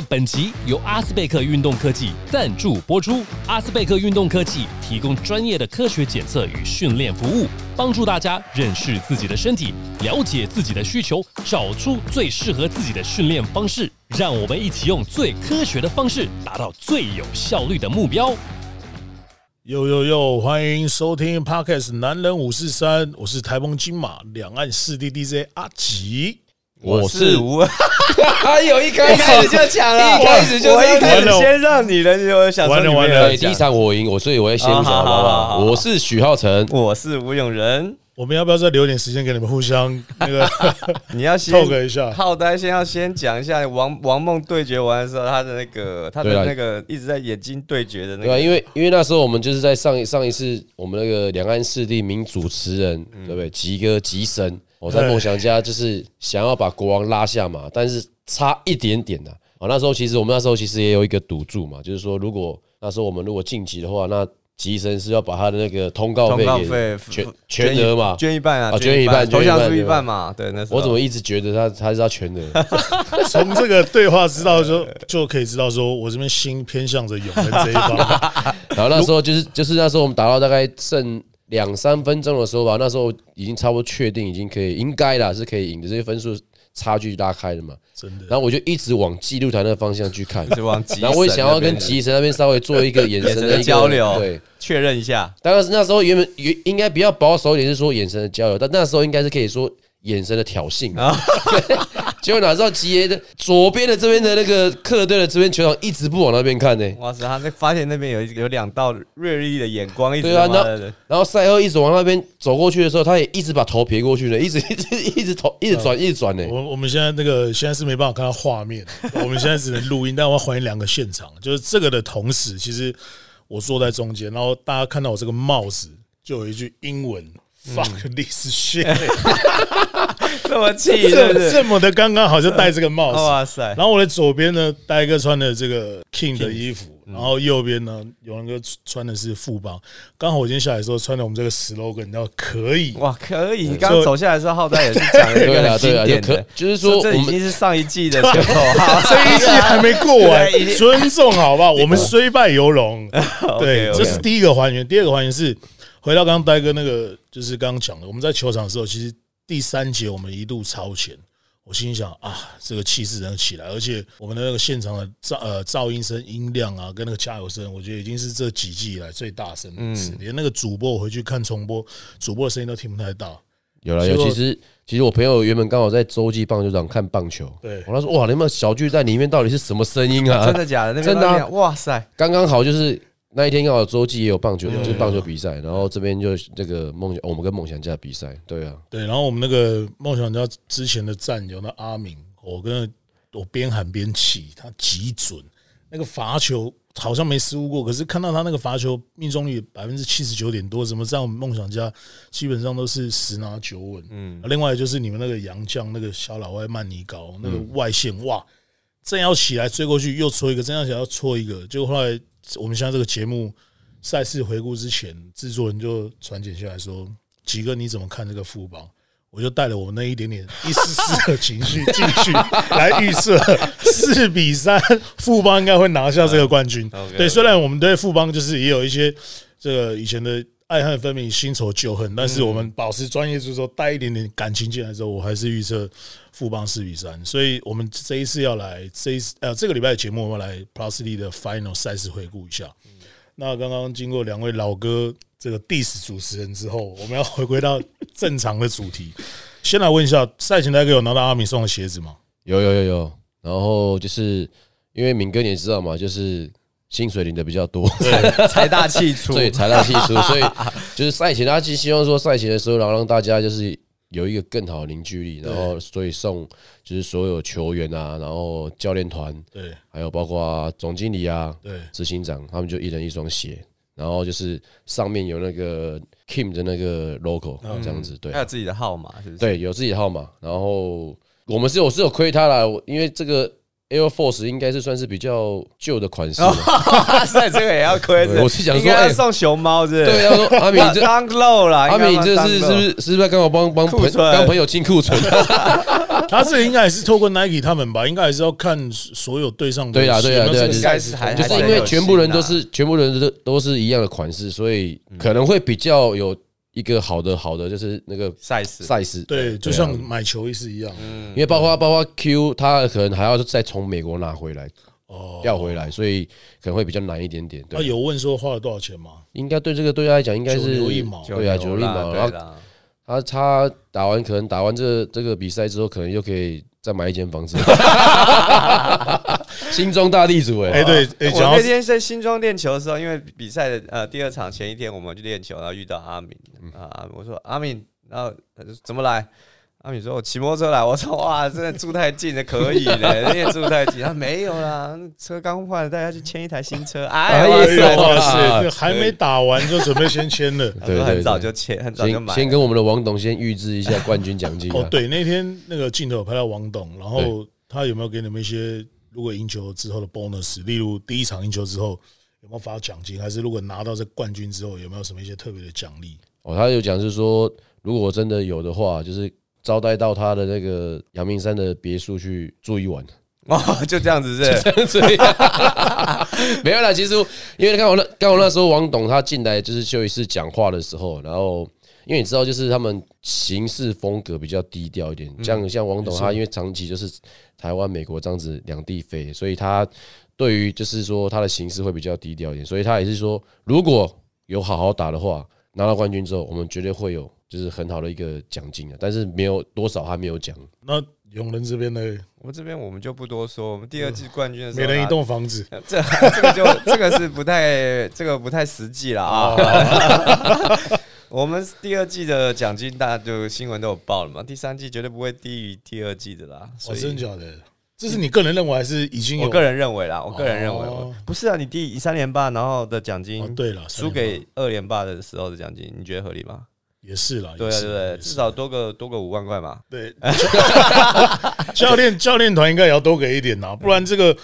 本集由阿斯贝克运动科技赞助播出。阿斯贝克运动科技提供专业的科学检测与训练服务，帮助大家认识自己的身体，了解自己的需求，找出最适合自己的训练方式。让我们一起用最科学的方式，达到最有效率的目标。呦呦呦！欢迎收听 Podcast《男人五四三》，我是台风金马两岸四 D DJ 阿吉。我是吴，他 有一开始就抢了，一开始就我一开始先让你了，我想说完了完了。对，第一场我赢，我所以我会先讲，好不好？我是许浩辰，我是吴永仁，我们要不要再留点时间给你们互相那个 你要先 talk 一下？浩呆先要先讲一下王王梦对决完的时候，他的那个他的那个一直在眼睛对决的那？个，因为因为那时候我们就是在上一上一次我们那个两岸四地名主持人，嗯。对不对？吉哥吉神，我在对梦想家就是想要把国王拉下马，但是差一点点的。啊，那时候其实我们那时候其实也有一个赌注嘛，就是说如果那时候我们如果晋级的话，那吉神是要把他的那个通告费全全额嘛。捐一半啊，哦捐一半投捐一半对吧降出一半嘛，对，那时候我怎么一直觉得他他是要全额？从这个对话知道就就可以知道，说我这边心偏向着永恒这一方。然后那时候就是就是那时候我们打到大概剩两三分钟的时候吧，那时候已经差不多确定已经可以应该啦是可以赢的，这些分数差距拉开了嘛。真的，然后我就一直往记录台那个方向去看，然后我也想要跟吉神那边稍微做一个 眼神的交流对。确认一下，当然是那时候原本原应该比较保守一点，是说眼神的交流，但那时候应该是可以说眼神的挑衅 啊。对结果哪知道吉爷的左边的这边的那个客队的这边球场一直不往那边看呢、哇塞，他那发现那边有有两道锐利的眼光，一直对啊，他妈的然后赛后一直往那边走过去的时候，他也一直把头撇过去了，一直一直一直头一直转一直转呢。我我们现在那个现在是没办法看到画面，我们现在只能录音，但我要还原两个现场，就是这个的同时，其实我坐在中间，然后大家看到我这个帽子就有一句英文。Fuck this shit！这么气，是这？这么的刚刚好，就戴这个帽子。哇塞！然后我的左边呢，戴一个穿的这个 King 的衣服，然后右边呢，有那个穿的是富邦。刚好我今天下来的时候穿的我们这个 slogan，你知道可以，哇，可以！你刚刚走下来的时候，浩代也是讲了一个很经典的，就是说这已经是上一季的前口号，这 一季还没过完尊重好不好？我们虽败犹荣。对这是第一个还原。第二个还原是回到刚刚呆哥那个，就是刚刚讲的，我们在球场的时候，其实第三节我们一度超前。我心想啊，这个气势能起来，而且我们的那个现场的噪呃噪音声、音量啊，跟那个加油声，我觉得已经是这几季以来最大声的一次。连那个主播我回去看重播，主播的声音都听不太到。有了有，其实其实我朋友原本刚好在洲际棒球场看棒球，对我他说哇，你们小巨蛋里面到底是什么声音啊？真的假的？那边真的啊哇塞！刚刚好就是那一天刚好洲际也有棒球，就是棒球比赛，然后这边就这个梦想，我们跟梦想家比赛，对啊，对，然后我们那个梦想家之前的战友那阿明，我跟我边喊边起，他极准，那个罚球好像没失误过，可是看到他那个罚球命中率百分之七十九点多，怎么在我们梦想家基本上都是十拿九稳。嗯，另外就是你们那个洋将那个小老外曼尼高那个外线，哇，正要起来追过去又戳一个，正要起来要戳一个，就后来我们现在这个节目赛事回顾之前，制作人就传简下来说：“吉哥你怎么看这个富邦？”我就带了我那一点点一丝丝的情绪进去来预测四比三，富邦应该会拿下这个冠军。对，虽然我们对富邦就是也有一些这个以前的爱恨分明、新仇旧恨，但是我们保持专业就是说带一点点感情进来之后，我还是预测富邦四比三。所以我们这一次要来这一次呃这个礼拜的节目，我们来 Plus D 的 Final 赛事回顾一下。那刚刚经过两位老哥这个 diss 主持人之后，我们要回归到正常的主题。先来问一下，赛前大哥有拿到阿米送的鞋子吗？有有有有，然后就是因为敏哥你也知道嘛，就是薪水领的比较多，财大气粗，对财大气粗，所以就是赛前他其实希望说赛前的时候，然后让大家就是有一个更好的凝聚力，然后所以送就是所有球员啊，然后教练团，对。还有包括总经理啊、对。执行长，他们就一人一双鞋，然后就是上面有那个 Kim 的那个 logo 这样子，对。还有自己的号码，是不是？对，有自己的号码，然后我们是我是有亏他啦，因为这个 Air Force 应该是算是比较旧的款式了。哇塞，这个也要亏着。我是想说送熊猫是不是？对，他说阿敏这刚漏了，阿敏，你这是是不是是不是刚好帮帮朋库存帮朋友清库存？他这应该也是透过 Nike 他们吧，应该还是要看所有对上的对啦对啦有没有对啦赛事应该是还就是因为全部人都是全部人都都是一样的款式，所以可能会比较有一个好的好的就是那个赛事。赛事。对，就啊像买球衣是一样。因为包括包括 Q，他可能还要再从美国拿回来哦，调回来，所以可能会比较难一点点。对，他有问说花了多少钱吗？应该对这个对他来讲应该九是牛一毛对啊，九牛一毛。他他打完可能打完这这个比赛之后，可能又可以再买一间房子。新庄大地主哎、哎，对，哎，我那天在新庄练球的时候，因为比赛的呃第二场前一天我们去练球，然后遇到阿敏啊，我说阿敏，然后他就怎么来？阿敏说我骑摩托车来，我说哇，真的住太近了，可以的，你也住太近。他说没有啦，车刚换，大家去签一台新车。哎哎呦塞，哇啊塞，这还没打完就准备先签了。他对很早就签，很早就先买。先跟我们的王董先预支一下冠军奖金、啊。哦，对，那天那个镜头有拍到王董，然后他有没有给你们一些如果赢球之后的 bonus？例如第一场赢球之后有没有发奖金，还是如果拿到这冠军之后有没有什么一些特别的奖励？哦，他有讲是说，如果真的有的话，就是招待到他的那个阳明山的别墅去住一晚。哦，就这样子是不是。所以 没有啦，其实因为刚好那刚好那时候王董他进来就是休息室讲话的时候，然后因为你知道，就是他们行事风格比较低调一点，像像王董他因为长期就是台湾、美国这样子两地飞，所以他对于就是说他的形式会比较低调一点，所以他也是说，如果有好好打的话，拿到冠军之后，我们绝对会有就是很好的一个奖金啊，但是没有多少他没有讲。那永仁这边呢，我们这边我们就不多说，我们第二季冠军的时候，每人一栋房子，这这个就这个是不太这个不太实际了啊。我们第二季的奖金大家就新闻都有报了嘛，第三季绝对不会低于第二季的啦。哦，所以真的假的？这是你个人认为还是已经有？我个人认为啦，我个人认为哦不是啊，你第三连霸然后的奖金哦，对了，输给二连霸的时候的奖金，你觉得合理吗？也是啦，对对对？至少多个多个五万块嘛。对，教练教练团应该也要多给一点呐，不然这个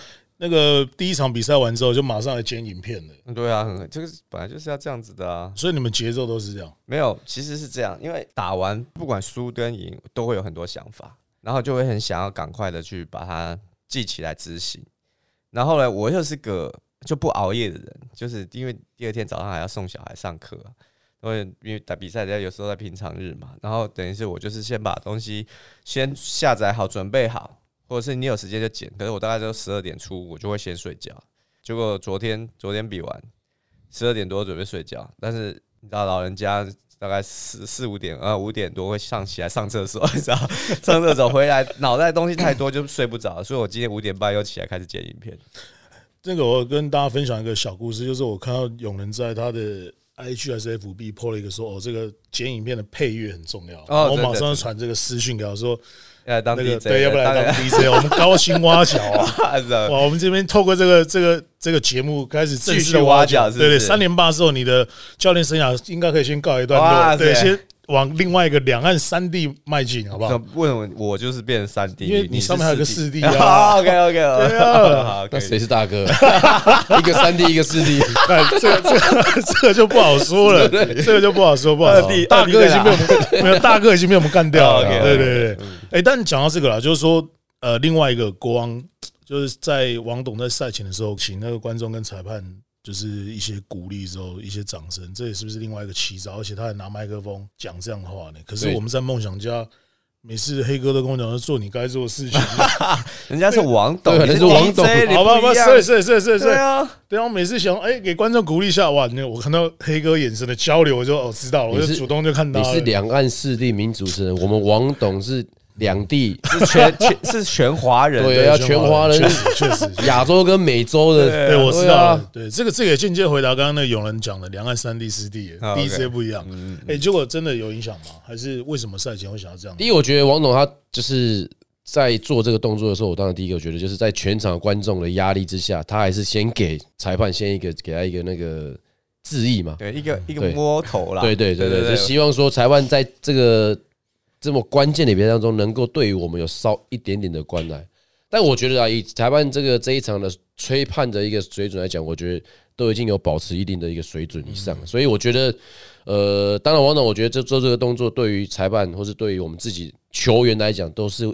那个第一场比赛完之后就马上来剪影片了，对啊，很这个本来就是要这样子的啊。所以你们节奏都是这样。没有，其实是这样，因为打完不管输跟赢，都会有很多想法，然后就会很想要赶快的去把它记起来执行。然后呢，我又是个就不熬夜的人，就是因为第二天早上还要送小孩上课、啊，因为因为打比赛，在有时候在平常日嘛，然后等于是我就是先把东西先下载好，准备好，或者是你有时间就剪。可是我大概就十二点出，我就会先睡觉。结果昨天昨天比完，十二点多准备睡觉，但是你知道老人家大概四四五点啊五点多会上起来上厕所，你知道上厕所回来脑袋东西太多就睡不着，所以我今天五点半又起来开始剪影片。这个我跟大家分享一个小故事，就是我看到永仁在他的 IG 还是 FB po 了一个说，哦，这个剪影片的配乐很重要，哦我马上传这个私讯给他说，那个 DJ，对，要不然当当 DJ，我们高薪挖角 啊。哇，我们这边透过这个这个这个节目开始正式的挖角是是对对，三连霸之后，你的教练生涯应该可以先告一段落，对，先往另外一个两岸三地迈进，好不好？为什么我就是变成三地因为你上面还有个四四 D 啊，OK OK，对啊。好，可以那谁是大哥？一个三地一个四地。哎这个这个这个就不好说了，这个就不好说，不好说。大哥已经被我们没有，大哥已经被我们干掉了。对对对，哎，但讲到这个啦，就是说，呃，另外一个国王就是在王董在赛前的时候，请那个观众跟裁判就是一些鼓励之后，一些掌声，这也是不是另外一个奇招？而且他还拿麦克风讲这样的话呢？可是我们在梦想家。每次黑哥都跟我讲说做你该做的事情，人家是王董，人家是王董好吧，好吧，是是是是是对，啊，对啊，我每次想哎、给观众鼓励一下，哇，那我看到黑哥眼神的交流，我就哦知道了，我就主动就看到了。你是两岸四地名主持人，我们王董是两地，是全全是全华人，对要，全华人确实确实，亚洲跟美洲的，对我知道。对，这个这个也间接回答刚刚那个有人讲的两岸三地四地啊第一不一样。哎，结果真的有影响吗？还是为什么赛前会想要这样第？一，我觉得王董他就是在做这个动作的时候，我当然第一个觉得就是在全场观众的压力之下，他还是先给裁判先一个给他一个那个致意嘛。对一个一个摸头啦，对对对对，对就希望说裁判在这个这么关键的比赛当中，能够对于我们有稍一点点的关爱。但我觉得啊，以裁判这个这一场的吹判的一个水准来讲，我觉得都已经有保持一定的一个水准以上，所以我觉得，呃，当然王总，我觉得这做这个动作对于裁判或是对于我们自己球员来讲，都是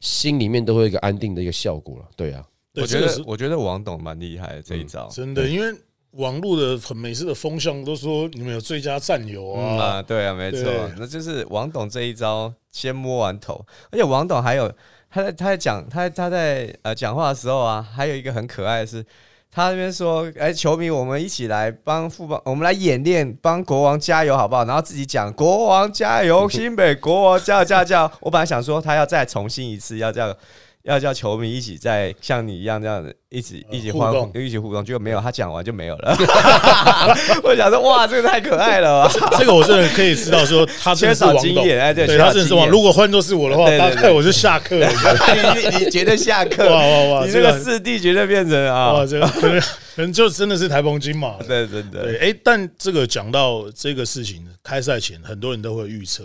心里面都会有一个安定的一个效果了。对啊，我觉得我觉得王董蛮厉害的这一招。真的，因为网络的很每次的风向都说你们有最佳战友嗯啊，啊，对啊，没错，那就是王董这一招先摸完头，而且王董还有他在他在讲他他在呃讲话的时候啊，还有一个很可爱的是，他那边说，哎，球迷，我们一起来帮富邦，我们来演练，帮国王加油好不好？然后自己讲国王加油，新北国王加油加油加油。我本来想说他要再重新一次，要这样。要叫球迷一起在像你一样这样子一起一起欢互呼，一起互动，结果没有，他讲完就没有了。我想说，哇，这个太可爱了吧！这个我真的可以知道说他缺少经验哎对他真的是王。如果换作是我的话，对我就下课了。你你绝对下课，哇哇哇你这个四弟绝对变成啊哇，，这个可能可能就真的是台风金马。对对对，对，哎，但这个讲到这个事情，开赛前很多人都会预测。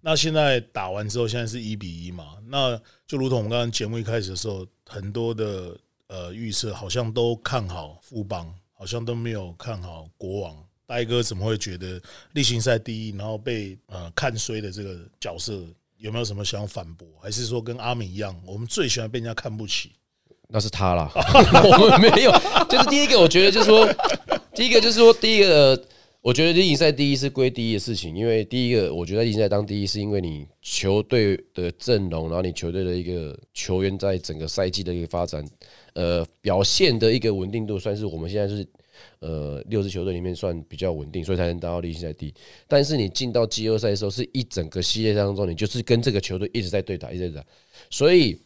那现在打完之后，现在是一比一嘛？那就如同我们刚刚节目一开始的时候，很多的呃预测好像都看好富邦，好像都没有看好国王。呆哥怎么会觉得例行赛第一，然后被呃看衰的这个角色，有没有什么想反驳？还是说跟阿敏一样，我们最喜欢被人家看不起？那是他啦，我们没有。就是第一个，我觉得就是说，第一个就是说，第一个，我觉得例行赛第一是归第一的事情，因为第一个，我觉得例行赛当第一是因为你球队的阵容，然后你球队的一个球员在整个赛季的一个发展，呃，表现的一个稳定度，算是我们现在是呃六支球队里面算比较稳定，所以才能达到例行赛第一。但是你进到季后赛的时候，是一整个系列当中，你就是跟这个球队一直在对打，一直在打，所以。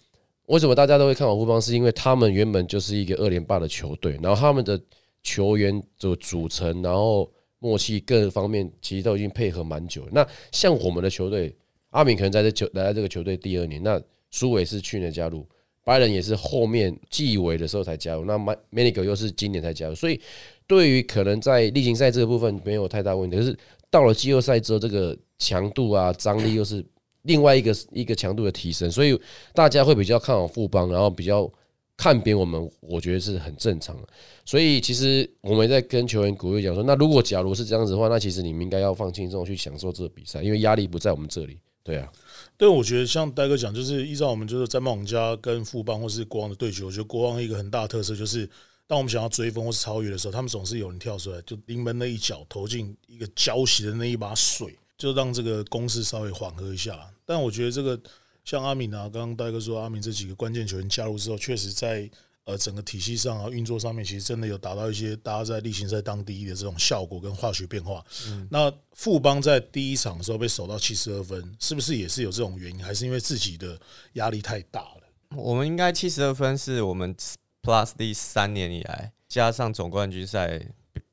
为什么大家都会看好富邦？是因为他们原本就是一个二连霸的球队，然后他们的球员的组成，然后默契各方面其实都已经配合蛮久。那像我们的球队，阿敏可能在这球来到这个球队第二年，那苏伟是去年加入，白人也是后面季尾的时候才加入，那 m a n i g o 又是今年才加入，所以对于可能在例行赛这个部分没有太大问题，可是到了季后赛之后，这个强度啊、张力又是另外一个一个强度的提升，所以大家会比较看好富邦，然后比较看扁我们，我觉得是很正常。所以其实我们在跟球员鼓励讲说，那如果假如是这样子的话，那其实你们应该要放轻松去享受这个比赛，因为压力不在我们这里。对啊，对，我觉得像戴哥讲，就是依照我们就是在梦家跟富邦或是国王的对决，我觉得国王一个很大的特色就是，当我们想要追风或是超越的时候，他们总是有人跳出来，就临门那一脚投进一个浇熄的那一把水，就让这个攻势稍微缓和一下。但我觉得这个像阿敏啊，刚刚戴哥说阿敏这几个关键球员加入之后，确实在呃整个体系上啊运作上面，其实真的有达到一些大家在例行赛当第一的这种效果跟化学变化。那富邦在第一场的时候被守到七十二分，是不是也是有这种原因？还是因为自己的压力太大了？我们应该七十二分是我们 Plus 第三年以来加上总冠军赛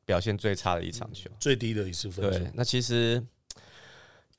表现最差的一场球。最低的一次分数对，，那其实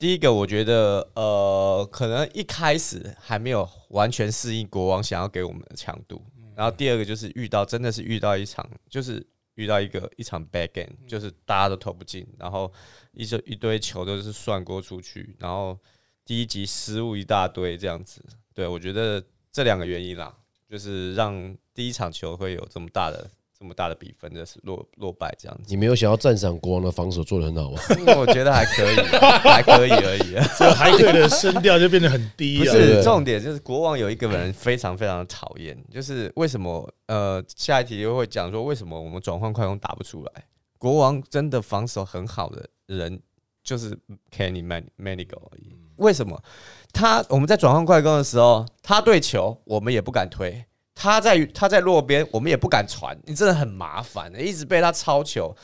第一个我觉得呃，可能一开始还没有完全适应国王想要给我们的强度，然后第二个就是遇到真的是遇到一场就是。遇到一个一场 bad game，就是大家都投不进，然后一堆一堆球都是涮锅出去，然后第一集失误一大堆这样子。对我觉得这两个原因啦，就是让第一场球会有这么大的这么大的比分，就是落落败这样子。你没有想要赞赏国王的防守做的很好吗？我觉得还可以，还可以而已。这个海队的声调就变得很低啊。不是重点，就是国王有一个人非常非常的讨厌，就是为什么呃下一题又会讲说为什么我们转换快攻打不出来？国王真的防守很好的人就是 Kenny Man Manigo 而已。为什么他我们在转换快攻的时候，他对球我们也不敢推，他在他在落边我们也不敢传，你真的很麻烦，一直被他抄球。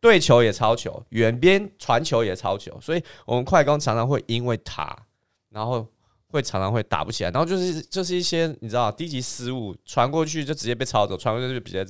对球也抄球，远边传球也抄球，所以我们快攻常常会因为他，然后会常常会打不起来，然后就是就是一些你知道低级失误，传过去就直接被抄走，传过去就比较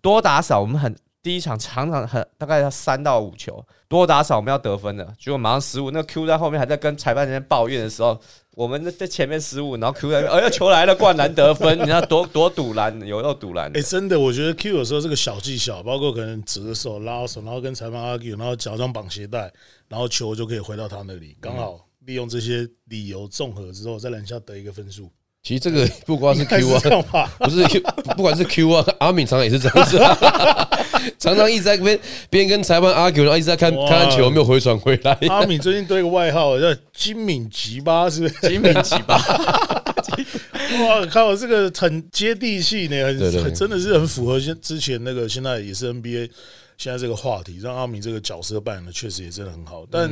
多打少，我们很第一场常常很大概要三到五球，多打少我们要得分的，结果马上失误，那 Q 在后面还在跟裁判那边抱怨的时候，我们在前面失误，然后 Q 在那边，哎呀球来了，灌篮得分，你看多多堵篮，有够堵篮的哎、。真的，我觉得 Q 有时候这个小技巧，包括可能折手、拉手，然后跟裁判 argue，然后假装绑鞋带，然后球就可以回到他那里，刚好利用这些理由综合之后，在篮下得一个分数。其实这个 不光是 Q 啊？不是 Q，不管是 Q 啊，阿敏常常也是这样子、啊，常常一直在边边跟裁判 argue，然后一直在看看看球有没有回传回来。阿敏最近多一个外号叫金敏吉巴，是不是？金敏吉巴，哇靠，这个很接地气呢，很真的是很符合现之前那个现在也是 NBA 现在这个话题，让阿敏这个角色扮演的确实也真的很好。但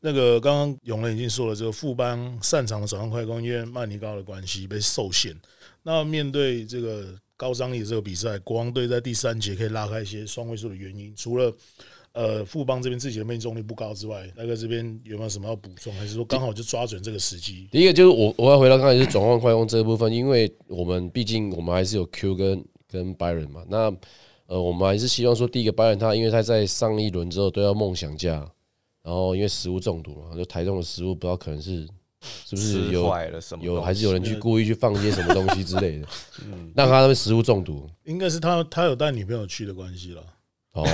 那个刚刚永仁已经说了，这个富邦擅长的转换快攻，因为曼尼高的关系被受限。那面对这个高张力的这个比赛，国王队在第三节可以拉开一些双位数的原因，除了呃富邦这边自己的命中率不高之外，那个这边有没有什么要补充？还是说刚好就抓准这个时机？第一个就是我我要回到刚才是转换快攻这个部分，因为我们毕竟我们还是有 Q 跟跟 Byron 嘛，那呃我们还是希望说第一个 Byron 他因为他在上一轮之后都要梦想家，然后因为食物中毒嘛，就台中的食物不知道可能是是不是有坏了什么？有还是有人去故意去放一些什么东西之类的，嗯让他们食物中毒。应该是他他有带女朋友去的关系了。哦，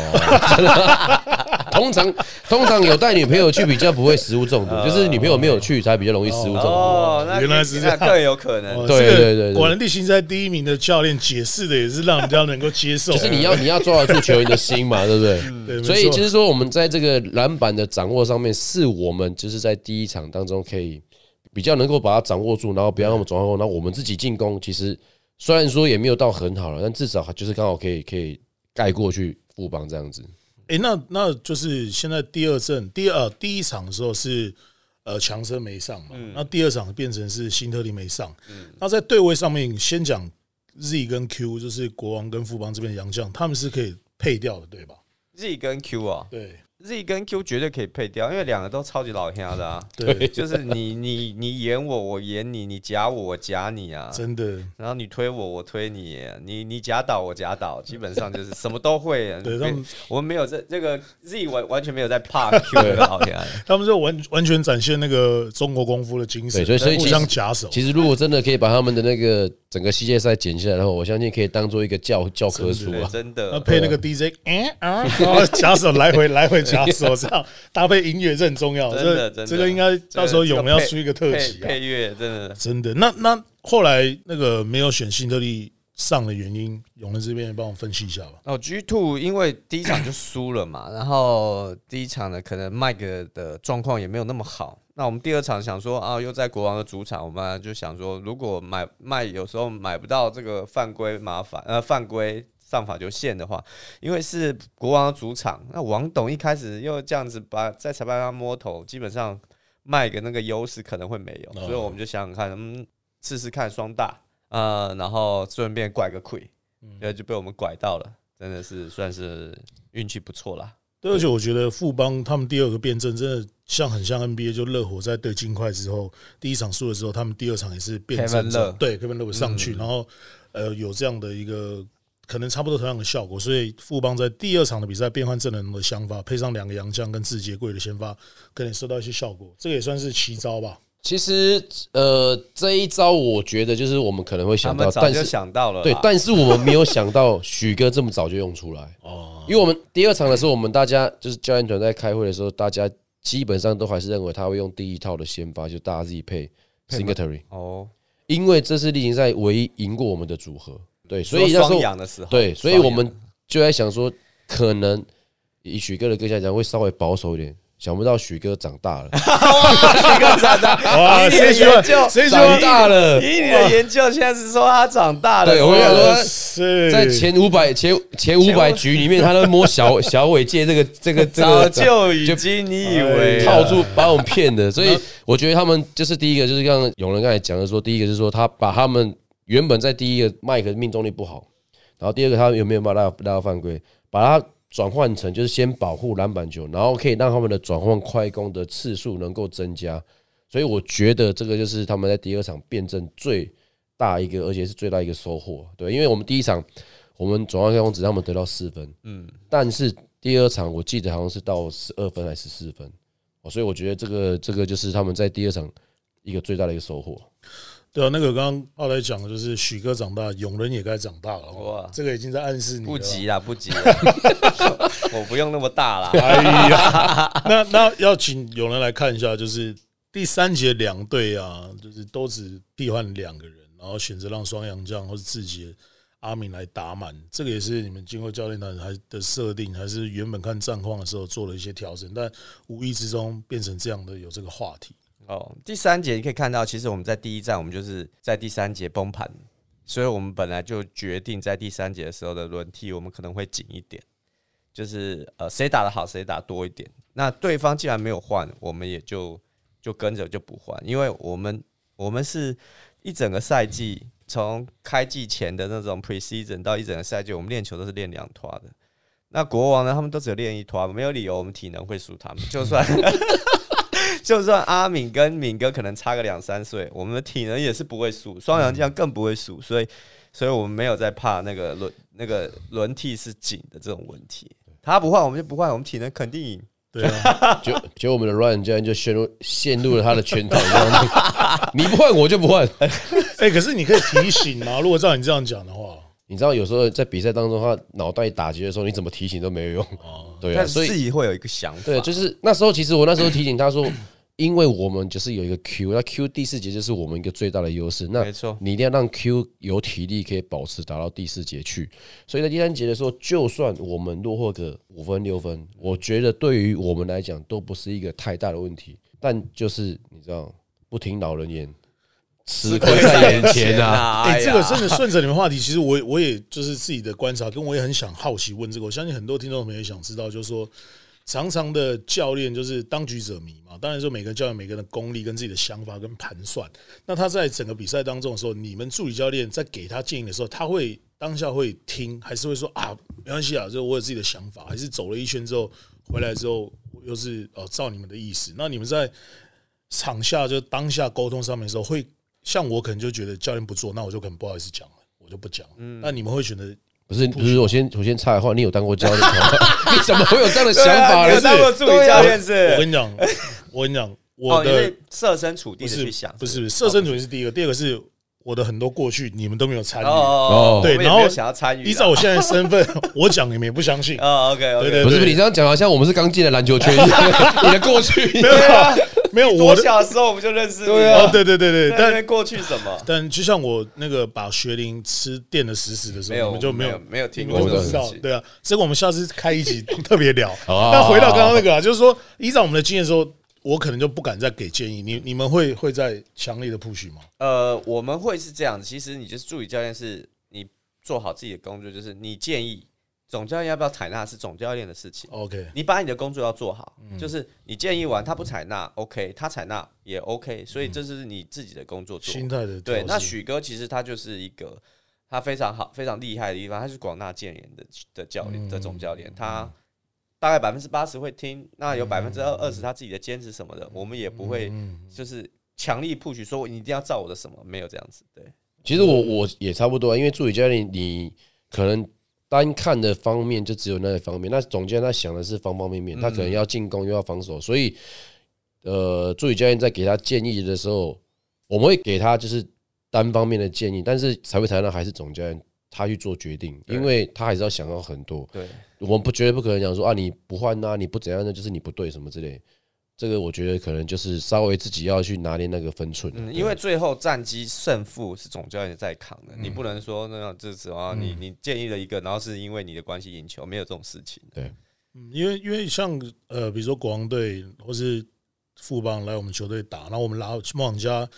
真 的通常通常有带女朋友去比较不会食物中毒，就是女朋友没有去才比较容易食物中毒。哦，那原来是这样更有可能哦。对对对对果然地形赛第一名的教练解释的也是让人家能够接受，就是你要你要抓得住球员的心嘛，对不对？对，所以其实实说我们在这个篮板的掌握上面，是我们就是在第一场当中可以比较能够把它掌握住，然后不要那么转换。然后我们自己进攻，其实虽然说也没有到很好了，但至少就是刚好可以可以盖过去富邦这样子。哎，那那就是现在第二阵第二第一场的时候是呃强生没上嘛，嗯那第二场变成是辛特利没上。那在对位上面，先讲 Z 跟 Q，就是国王跟富邦这边的洋将，他们是可以配掉的，对吧？Z 跟 Q 啊对，Z 跟 Q 绝对可以配掉，因为两个都超级老黑的啊。对，就是你你你演我，我演你，你夹我，我夹你啊。真的。然后你推我，我推你，你你夹倒我夹倒，基本上就是什么都会。对他们我们没有这这个 Z 完完全没有在怕 Q 的老天啊。他们就完完全展现那个中国功夫的精神，对所以所以互其实相夹手。其实如果真的可以把他们的那个整个世界赛剪下来的话，我相信可以当做一个教教科书对，啊。真那的。配那个 DJ，嗯啊，然后夹手来回来回夹手，这样 搭配音乐是很重要。这真的真的这个应该到时候有人要出一个特辑啊，配乐，真的真的。那那后来那个没有选新特利上的原因，永仁这边也帮我分析一下吧。哦，G Two 因为第一场就输了嘛，然后第一场呢，可能麦克的状况也没有那么好。那我们第二场想说啊，又在国王的主场，我们就想说，如果买卖有时候买不到这个犯规麻烦，呃，犯规上法球线的话，因为是国王的主场，那王董一开始又这样子把在裁判上摸头，基本上卖给那个优势可能会没有，哦所以我们就想想看，嗯，试试看双大，呃，然后顺便拐个亏，对，就被我们拐到了。真的是算是运气不错啦。对，而且我觉得富邦他们第二个辩证真的像很像 NBA，就热火在对金块之后，第一场输了之后，他们第二场也是辩证 Kevin 着 Love 对 Kevin Love 上去，然后呃有这样的一个可能差不多同样的效果，所以富邦在第二场的比赛变换阵容的想法，配上两个洋将跟志杰贵的先发，可能收到一些效果，这个也算是奇招吧。其实呃这一招，我觉得就是我们可能会想到，但是想到了，对，但是我们没有想到许哥这么早就用出来。哦，因为我们第二场的时候，我们大家就是教练团在开会的时候，大家基本上都还是认为他会用第一套的先发，就大家自己配 Singletary，哦，因为这是例行赛唯一赢过我们的组合。对，所以那时双候的时候，对，所以我们就在想说，可能以许哥的个性来讲，会稍微保守一点。想不到许哥长大了，许哥长大，哇，以你的谁喜欢研究，谁说长大了。以你的研究，现在是说他长大了。对我想说是在前五百前前五百局里面，他都摸小 小尾界这个这个这早就已经你以为啊套住把我们骗的，所以我觉得他们就是第一个，就是刚刚有人刚才讲的说，第一个就是说他把他们原本在第一个麦克命中率不好，然后第二个他有没有把拉拉到犯规，把它转换成就是先保护篮板球，然后可以让他们的转换快攻的次数能够增加，所以我觉得这个就是他们在第二场辩证最大一个，而且是最大一个收获。对，因为我们第一场我们转换快攻只让他们得到四分，嗯，但是第二场我记得好像是到十二分还是十四分，所以我觉得这个这个就是他们在第二场一个最大的一个收获。对啊，那个刚刚浩来讲的就是许哥长大，永仁也该长大了。哇哇，这个已经在暗示你了不急啦，不急啦，我不用那么大啦。哎呀，那那要请永仁来看一下，就是第三节两队啊，就是都只替换两个人，然然后选择让双阳将或是自己的阿敏来打满，这个也是你们经过教练团还的设定，还是原本看战况的时候做了一些调整，但无意之中变成这样的有这个话题。哦，第三节你可以看到，其实我们在第一站，我们就是在第三节崩盘，所以我们本来就决定在第三节的时候的轮替，我们可能会紧一点，就是呃谁打的好谁打多一点。那对方既然没有换，我们也就就跟着就不换，因为我们我们是一整个赛季从开季前的那种 preseason 到一整个赛季，我们练球都是练两团的。那国王呢，他们都只有练一团，没有理由我们体能会输他们，就算。就算阿敏跟敏哥可能差个两三岁，我们的体能也是不会输，双阳将更不会输，所以，所以我们没有在怕那个轮那个轮替是紧的这种问题。他不换，我们就不换，我们体能肯定赢。对啊，就就我们的 Ryan 教练就陷入陷入了他的圈套，你不换我就不换。哎，可是你可以提醒吗？如果照你这样讲的话，你知道有时候在比赛当中，他脑袋打结的时候，你怎么提醒都没有用。哦，对啊，所以自己会有一个想法。对，就是那时候，其实我那时候提醒他说。因为我们就是有一个 Q，那 Q 第四节就是我们一个最大的优势。那没错，你一定要让 Q 有体力可以保持打到第四节去。所以在第三节的时候，就算我们落后个五分六分，我觉得对于我们来讲都不是一个太大的问题。但就是你知道，不听老人言，吃亏在眼前啊！哎，这个真的顺着你们话题，其实我我也就是自己的观察，跟我也很想好奇问这个。我相信很多听众朋友也想知道，就是说。常常的教练就是当局者迷嘛，当然说每个教练每个人的功力跟自己的想法跟盘算。那他在整个比赛当中的时候，你们助理教练在给他建议的时候，他会当下会听，还是会说啊没关系啊，就我有自己的想法，还是走了一圈之后回来之后又是哦照你们的意思？那你们在场下就当下沟通上面的时候，会像我可能就觉得教练不做，那我就可能不好意思讲了，我就不讲。嗯，那你们会选择？不是不是，我先我先插的话，你有当过教练？你怎么会有这样的想法？有当过助理教练是？我跟你讲，我跟你讲，我的设身处地的去想，不是设身处地是第一个，第二个是我的很多过去你们都没有参与哦，对，然后想要参与，依照我现在身份，我讲你们也不相信哦 OK，对对，不是你这样讲好像我们是刚进的篮球圈，你的过去没有没有，我小时候我们就认识。对啊，对对对对。但过去什么？但就像我那个把学龄吃垫的死死的时候，我们就没有没有听过这知道。对啊，这个我们下次开一集特别聊。那回到刚刚那个啊，就是说依照我们的经验说，我可能就不敢再给建议。你你们会会在强烈的 push 吗？呃，我们会是这样。其实你就是助理教练，是你做好自己的工作，就是你建议。总教练要不要采纳是总教练的事情。OK，你把你的工作要做好，就是你建议完他不采纳，OK，他采纳也 OK，所以这是你自己的工作。心态的对。那许哥其实他就是一个他非常好、非常厉害的地方，他是广纳健人的的教练的总教练，他大概百分之八十会听，那有百分之二二十他自己的坚持什么的，我们也不会就是强力 push 说你一定要照我的什么，没有这样子。对，其实我我也差不多，因为助理教练你可能。单看的方面就只有那个方面，那总监他想的是方方面面，他可能要进攻又要防守，所以，呃，助理教练在给他建议的时候，我们会给他就是单方面的建议，但是才会才能还是总教练他去做决定，因为他还是要想到很多。对，我们不绝对不可能讲说啊，你不换啊，你不怎样的，就是你不对什么之类。这个我觉得可能就是稍微自己要去拿捏那个分寸，嗯，因为最后战绩胜负是总教练在扛的，你不能说那样支持啊，你你建议了一个，然后是因为你的关系赢球，没有这种事情。对，嗯，因为因为像呃，比如说国王队或是富邦来我们球队打，然后我们拉梦想家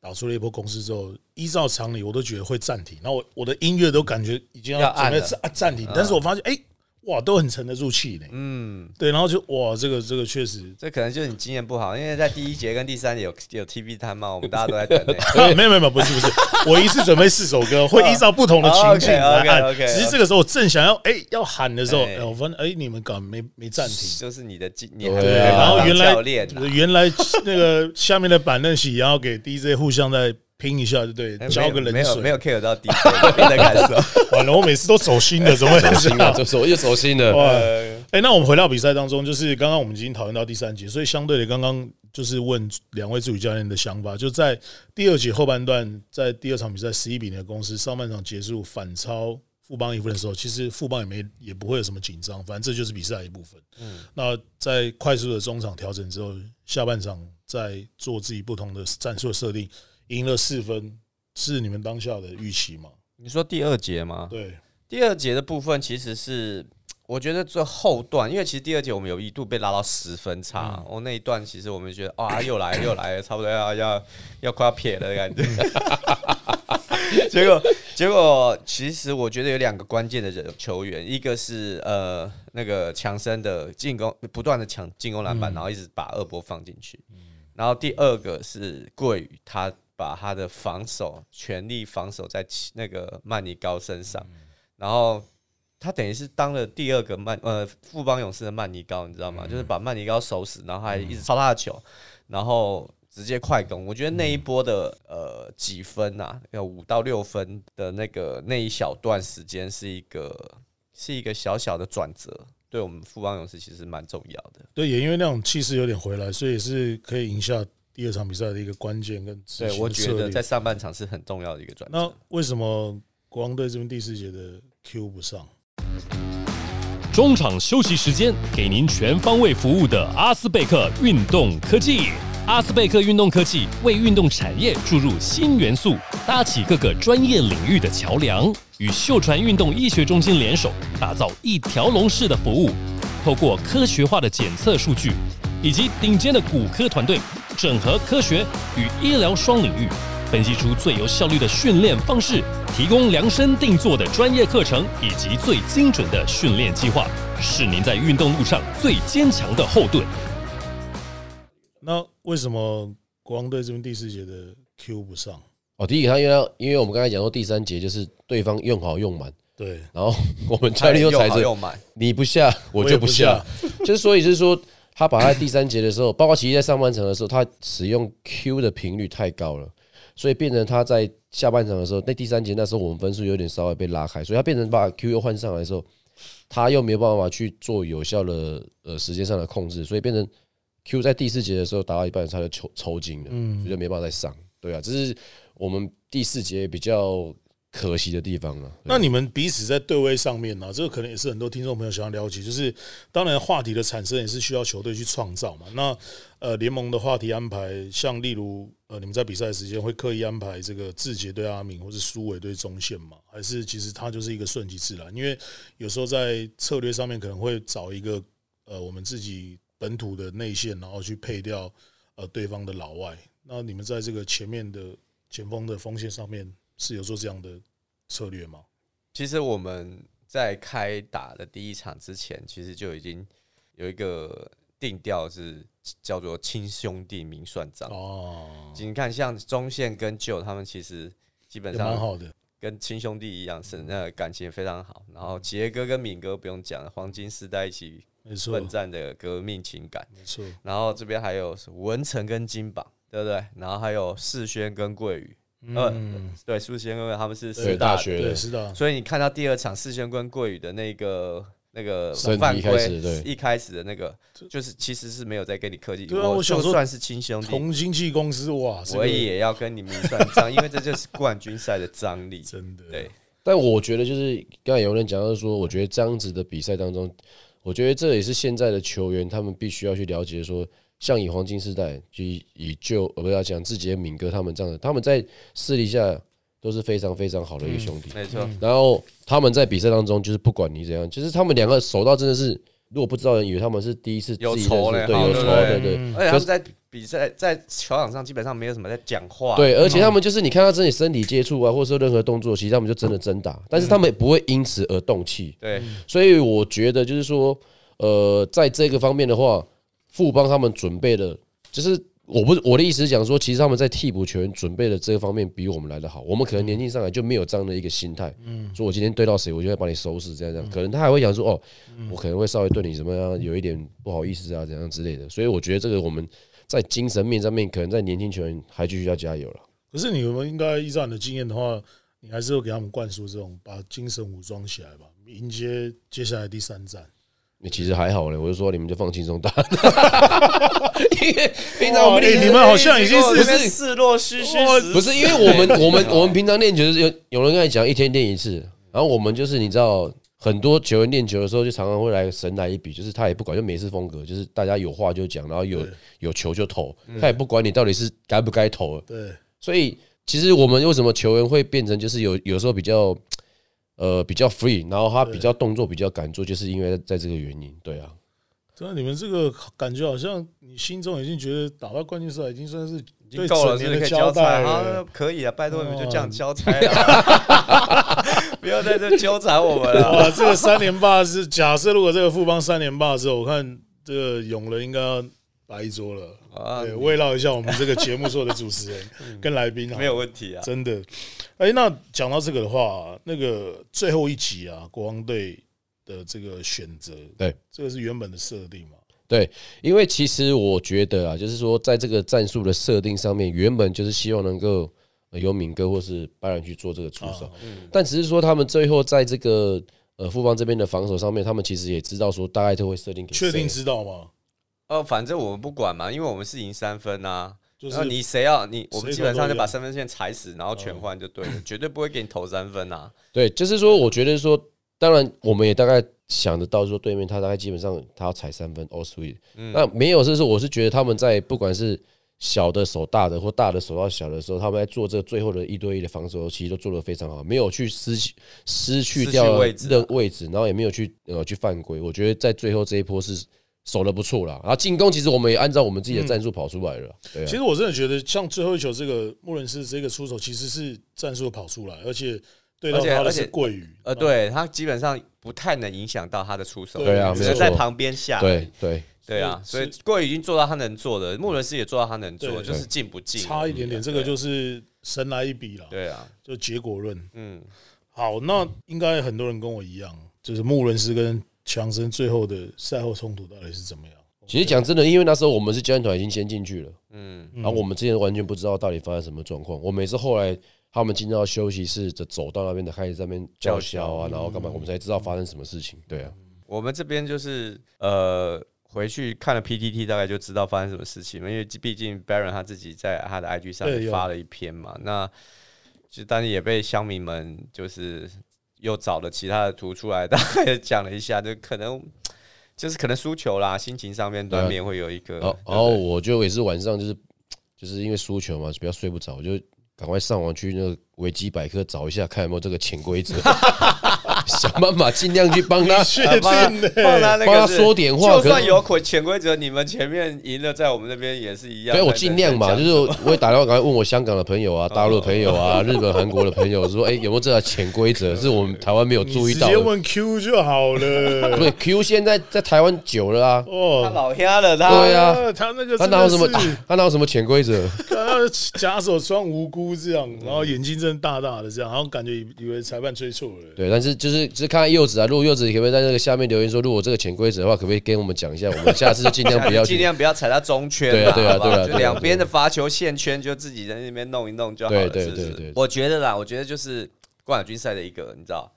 打出了一波攻势之后，依照常理我都觉得会暂停，然后我我的音乐都感觉已经要准备暂暂停，但是我发现哎。哇，都很沉得住气呢。嗯，对，然后就哇，这个这个确实，这可能就是你经验不好，因为在第一节跟第三节有有 TV 探嘛，我们大家都在等。没有没有没有，不是不是，我一次准备四首歌，会依照不同的情境来按。只是这个时候我正想要哎要喊的时候，我发现哎你们搞没没暂停，就是你的经，对，然后原来原来那个下面的板凳席，然后给 DJ 互相在。拼一下就对，浇个冷水，没有没有 care 到底的感受。完了，我每次都走心的，怎么 走心的？走又走心的。哎，那我们回到比赛当中，就是刚刚我们已经讨论到第三节，所以相对的，刚刚就是问两位助理教练的想法，就在第二节后半段，在第二场比赛十一比零的公司上半场结束反超富邦一分的时候，其实富邦也没也不会有什么紧张，反正这就是比赛一部分。嗯，那在快速的中场调整之后，下半场再做自己不同的战术设定。赢了四分，是你们当下的预期吗？你说第二节吗？对，第二节的部分其实是，我觉得最后段，因为其实第二节我们有一度被拉到十分差，哦，那一段其实我们觉得啊，又来又来了，差不多要要要快要撇了的感觉。结 果结果，其实我觉得有两个关键的人球员，一个是呃那个强森的进攻，不断的抢进攻篮板，然后一直把二波放进去。然后第二个是桂宇，他把他的防守全力防守在那个曼尼高身上，然后他等于是当了第二个曼呃富邦勇士的曼尼高，你知道吗？就是把曼尼高守死，然后还一直抄他的球，然后直接快攻。我觉得那一波的呃几分呐，要五到六分的那个那一小段时间是一个是一个小小的转折，对我们富邦勇士其实蛮重要的。对，也因为那种气势有点回来，所以也是可以赢下第二场比赛的一个关键跟对，我觉得在上半场是很重要的一个转折那。为什么国王队这边第四节的 Q 不上？中场休息时间，给您全方位服务的阿斯贝克运动科技。阿斯贝克运动科技为运动产业注入新元素，搭起各个专业领域的桥梁，与秀传运动医学中心联手，打造一条龙式的服务。透过科学化的检测数据，以及顶尖的骨科团队，整合科学与医疗双领域，分析出最有效率的训练方式，提供量身定做的专业课程以及最精准的训练计划，是您在运动路上最坚强的后盾。那为什么国王队这边第四节的 Q 不上？哦，第一个他因为因为我们刚才讲说第三节就是对方用好用满，对，然后我们教练又踩着又好又满，你不下我就不下，就是所以是说他把他第三节的时候，包括其实在上半场的时候，他使用 Q 的频率太高了，所以变成他在下半场的时候，那第三节那时候我们分数有点稍微被拉开，所以他变成把 Q 又换上来的时候，他又没有办法去做有效的呃时间上的控制，所以变成 Q 在第四节的时候打到一半他就抽抽筋了，所以就没办法再上。对啊，这是我们第四节比较可惜的地方了。那你们彼此在对位上面呢、这个可能也是很多听众朋友想要了解。就是当然话题的产生也是需要球队去创造嘛。那呃，联盟的话题安排，像例如呃，你们在比赛时间会刻意安排这个志杰对阿敏，或是苏伟对中线嘛？还是其实它就是一个顺其自然？因为有时候在策略上面可能会找一个呃我们自己本土的内线，然后去配掉呃对方的老外。那你们在这个前面的前锋的锋线上面是有做这样的策略吗？其实我们在开打的第一场之前，其实就已经有一个定调是叫做亲兄弟明算账。哦，你看，像中线跟旧他们其实基本上蛮好的。跟亲兄弟一样，是那感情非常好。然后杰哥跟敏哥不用讲了，黄金时代一起奋战的革命情感。没错，然后这边还有文成跟金榜，对不对？然后还有世轩跟桂宇，呃嗯，对，世轩跟桂宇他们是对师大学的。对，是的，所以你看到第二场世轩跟桂宇的那个那个犯一开始规，对。一开始的那个就是其实是没有在跟你客气，对啊我想说就算是亲兄弟，同经纪公司哇，这个我也要跟你们算账，因为这就是冠军赛的张力。真的。对，但我觉得就是刚才有人讲到说，我觉得这样子的比赛当中，我觉得这也是现在的球员他们必须要去了解说，像以黄金时代，就以以就呃不要讲自己的、敏哥他们这样的，他们在私底下都是非常非常好的一个兄弟。没错，然后他们在比赛当中，就是不管你怎样，就是他们两个手到真的是，如果不知道的人以为他们是第一次有仇嘞对，有仇，好对对而且他们在比赛在球场上基本上没有什么在讲话，对，而且他们就是你看到自己身体接触啊，或者说任何动作，其实他们就真的真打，但是他们不会因此而动气。对所以我觉得就是说，呃，在这个方面的话，富邦他们准备的，就是我不我的意思是讲说，其实他们在替补球员准备的这个方面比我们来的好。我们可能年轻上来就没有这样的一个心态，嗯，说我今天对到谁，我就会把你收拾，这样这样。可能他还会讲说，哦，我可能会稍微对你怎么样，有一点不好意思啊，怎样之类的。所以我觉得这个我们在精神面上面，可能在年轻球员还继续要加油了。可是你们应该依照你的经验的话，你还是会给他们灌输这种把精神武装起来吧，迎接接下来第三战。你其实还好嘞，我就说你们就放轻松打，因为平常我们你们好像已经是不是示弱虚虚实不是因为我们 我们我们平常练球就是有有人跟你讲一天练一次，然后我们就是你知道很多球员练球的时候就常常会来神来一笔，就是他也不管就美式风格，就是大家有话就讲，然后有有球就投，他也不管你到底是该不该投，对，所以其实我们为什么球员会变成就是有有时候比较呃比较 free，然后他比较动作比较敢做，就是因为在这个原因。对啊，真的，你们这个感觉好像你心中已经觉得打到冠军赛已经算是已经够了，是不是可以的交代了。？可以啊，拜托你们就这样交差啊，不要在这纠缠我们了。哇，这个三连霸是假设如果这个富邦三连霸之后，我看这个永仁应该要摆一桌了。啊对，慰劳一下我们这个节目所有的主持人 跟来宾啊，没有问题啊。真的。哎，那讲到这个的话，那个最后一集啊，国王队的这个选择，对，这个是原本的设定嘛？对，因为其实我觉得啊，就是说在这个战术的设定上面，原本就是希望能够呃由敏哥或是拜仁去做这个出手，但只是说他们最后在这个呃富邦这边的防守上面，他们其实也知道说大概都会设定给确定知道吗？哦，反正我们不管嘛，因为我们是赢三分啊。就是然后你谁要你，我们基本上就把三分线踩死，然后全换就对了，绝对不会给你投三分啊。对，就是说，我觉得说，当然我们也大概想得到说，对面他大概基本上他要踩三分 all sweet，、那没有就是说，我是觉得他们在不管是小的守大的或大的守到小的时候，他们在做这最后的一对一的防守，其实都做得非常好，没有去失去失去掉位置啊任位置，然后也没有去呃去犯规。我觉得在最后这一波是守的不错啦，然后进攻其实我们也按照我们自己的战术跑出来了。其实我真的觉得，像最后一球这个穆伦斯这个出手，其实是战术跑出来，而且对到他的是而且而且桂鱼，呃，对他基本上不太能影响到他的出手，对啊只能在旁边下。对对。对啊，所以桂已经做到他能做的，穆伦斯也做到他能做的，就是进不进差一点点，这个就是神来一笔了，对啊，就结果论。嗯，好，那应该很多人跟我一样，就是穆伦斯跟强森最后的赛后冲突到底是怎么样？其实讲真的，因为那时候我们是教练团已经先进去了。嗯，然后我们之前完全不知道到底发生什么状况。我每次后来他们进到休息室，的走到那边的开始在那边叫嚣啊，然后干嘛，我们才知道发生什么事情。对啊，我们这边就是呃，回去看了 PTT，大概就知道发生什么事情了。因为毕竟 Baron 他自己在他的 IG 上发了一篇嘛，那就但是也被乡民们就是又找了其他的图出来，大概讲了一下，就可能就是可能输球啦，心情上面难免会有一个。然后我就也是晚上就是就是因为输球嘛，比较睡不着，我就赶快上网去那个维基百科找一下，看有没有这个潜规则，想办法尽量去帮他。帮他，帮他说点话就算有潜潜规则，你们前面赢了，在我们那边也是一样。所以，我尽量嘛，就是我会打电话赶快问我香港的朋友啊、大陆的朋友啊、日本、韩国的朋友说，哎，有没有这条潜规则？是我们台湾没有注意到的。直接问 Q 就好了。不是 Q 现在在台湾久了啊，他哦，老瞎了，他对啊啊，他那个他哪有什么他哪有什么潜规则？他假手穿无辜这样，然后眼睛真的大大的这样，然后感觉以以为裁判吹错了。对，但是就是就是看看柚子啊，如果柚子可不可以在这个下面留言说，如果这个潜规则的话，可不可以跟我们讲一下？我们下次就尽量不要 尽。量不要踩到中圈对啊嘛好不好对啊对啊对啊就两边的罚球线圈就自己在那边弄一弄就好了。对对是不是对对对我觉得啦，我觉得就是冠亚军赛的一个你知道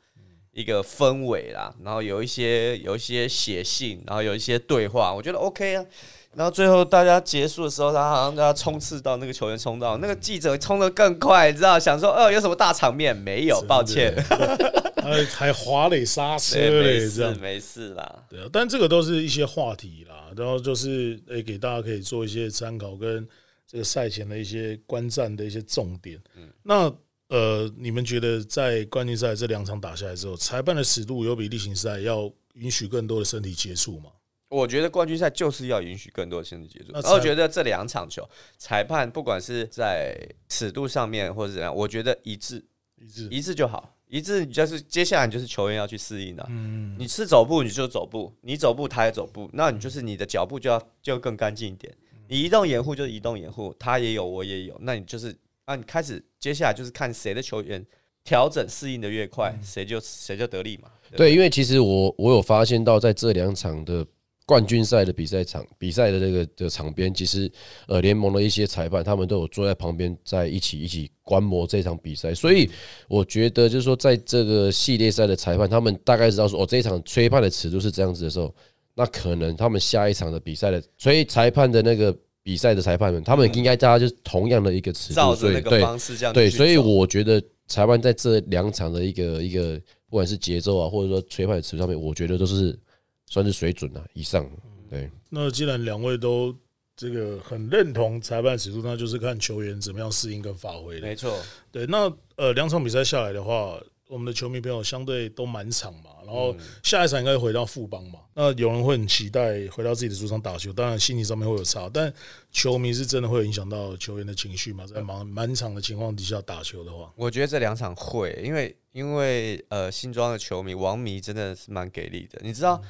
一个氛围啦，然后有一些有一些写信，然后有一些对话，我觉得 OK 啊。然后最后大家结束的时候，他好像大家冲刺到那个球员冲到，那个记者冲得更快，你知道？想说，哦，有什么大场面？没有，抱歉，还还滑垒刹车对，这样。事没事啦。对啊，但这个都是一些话题啦，然后就是诶、给大家可以做一些参考，跟这个赛前的一些观战的一些重点。嗯那呃，你们觉得在冠军赛这两场打下来之后，裁判的尺度有比例行赛要允许更多的身体接触吗？我觉得冠军赛就是要允许更多的身体接触，那然后我觉得这两场球裁判不管是在尺度上面或者怎样，我觉得一致一致，一致就好，一致你就是接下来你就是球员要去适应的、嗯，你是走步你就走步，你走步他也走步，那你就是你的脚步就要就更干净一点，你移动掩护就是移动掩护，他也有我也有，那你就是那你开始接下来就是看谁的球员调整适应的越快，谁就谁就得利嘛。不对，因为其实我我有发现到，在这两场的冠军赛的比赛场比赛的那个的场边，其实呃联盟的一些裁判他们都有坐在旁边，在一起一起观摩这场比赛，所以我觉得就是说，在这个系列赛的裁判，他们大概知道说，哦，这一场吹判的尺度是这样子的时候，那可能他们下一场的比赛的所以裁判的那个比赛的裁判们，他们应该大家就是同样的一个尺度，所以对，所以我觉得裁判在这两场的一个一个，不管是节奏啊，或者说吹判的尺度上面，我觉得都是算是水准啊以上。对，那既然两位都这个很认同裁判尺度，那就是看球员怎么样适应跟发挥的。没错，对，那呃两场比赛下来的话，我们的球迷朋友相对都满场嘛，然后下一场应该回到富邦嘛。那有人会很期待回到自己的主场打球，当然心理上面会有差，但球迷是真的会影响到球员的情绪嘛？在满满场的情况底下打球的话，我觉得这两场会，因为因为呃新庄的球迷王迷真的是蛮给力的，你知道，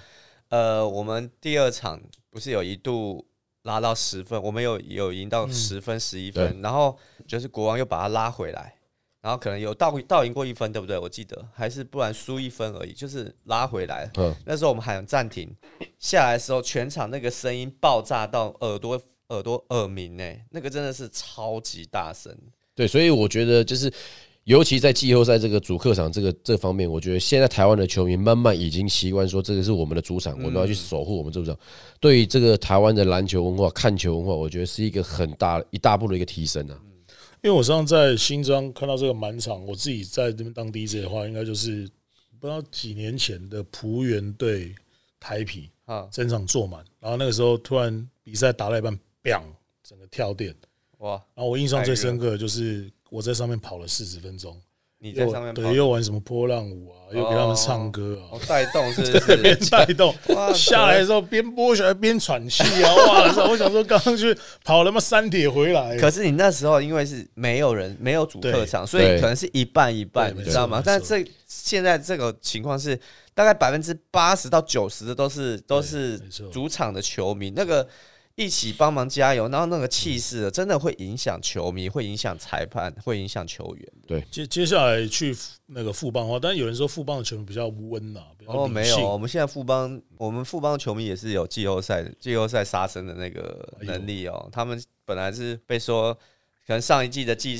呃我们第二场不是有一度拉到十分，我们有有赢到十分十一分，然后就是国王又把他拉回来。然后可能有倒倒赢过一分，对不对？我记得还是不然输一分而已，就是拉回来。嗯，那时候我们喊暂停下来的时候，全场那个声音爆炸到耳朵耳朵耳鸣呢，那个真的是超级大声。对，所以我觉得就是，尤其在季后赛这个主客场这个这方面，我觉得现在台湾的球迷慢慢已经习惯说，这个是我们的主场，我们要去守护我们主场。对于这个台湾的篮球文化、看球文化，我觉得是一个很大一大步的一个提升啊。因为我上次在新庄看到这个满场，我自己在这边当 DJ 的话，应该就是不知道几年前的浦原对台皮啊，整场坐满，然后那个时候突然比赛打了一半，bang，整个跳电，哇！然后我印象最深刻的就是我在上面跑了四十分钟。你在上面对，又玩什么波浪舞啊，又给他们唱歌啊，带动是边 带动，下来的时候边播起来边喘气啊，哇！我想说刚刚去跑了嘛三铁回来，可是你那时候因为是没有人没有主客场，所以可能是一半一半，你知道吗？但这现在这个情况是大概百分之八十到九十的都是都是主场的球迷，那个。一起帮忙加油，然后那个气势真的会影响球迷，会影响裁判，会影响球员。对，接接下来去那个富邦的话，但有人说富邦的球迷比较温呐，哦，没有，我们现在富邦，我们富邦的球迷也是有季后赛季后赛杀生的那个能力哦。他们本来是被说，可能上一季的季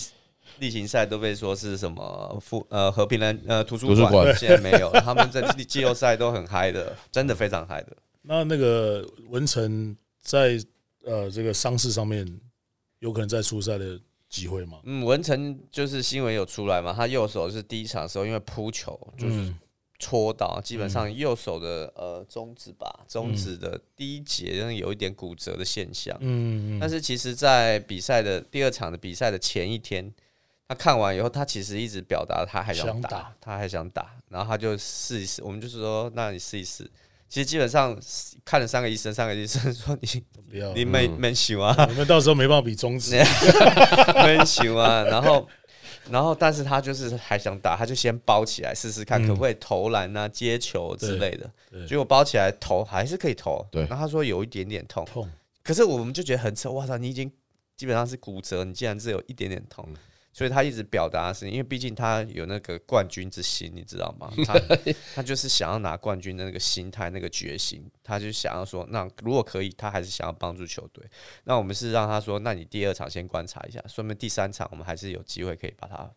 例行赛都被说是什么富呃和平人呃图书馆，现在没有，他们在季后赛都很嗨的，真的非常嗨的。那那个文成。在呃这个伤势上面，有可能再出赛的机会吗？嗯，文成就是新闻有出来嘛，他右手是第一场的时候因为扑球就是戳到，基本上右手的呃中指吧，中指的第一节有一点骨折的现象。嗯，但是其实，在比赛的第二场的比赛的前一天，他看完以后，他其实一直表达他还想打，他还想打，然后他就试一试，我们就是说，那你试一试。其实基本上看了三个医生，三个医生说你不要，你没没行啊，你们到时候没办法比中指，没行啊。然后，然后，但是他就是还想打，他就先包起来试试看，可不可以投篮啊、接球之类的。结果包起来投还是可以投，对。然后他说有一点点痛，痛。可是我们就觉得很扯，哇塞，你已经基本上是骨折，你竟然只有一点点痛。所以他一直表达是，因为毕竟他有那个冠军之心，你知道吗？他他就是想要拿冠军的那个心态、那个决心，他就想要说，那如果可以，他还是想要帮助球队。那我们是让他说，那你第二场先观察一下，说明第三场我们还是有机会可以把他，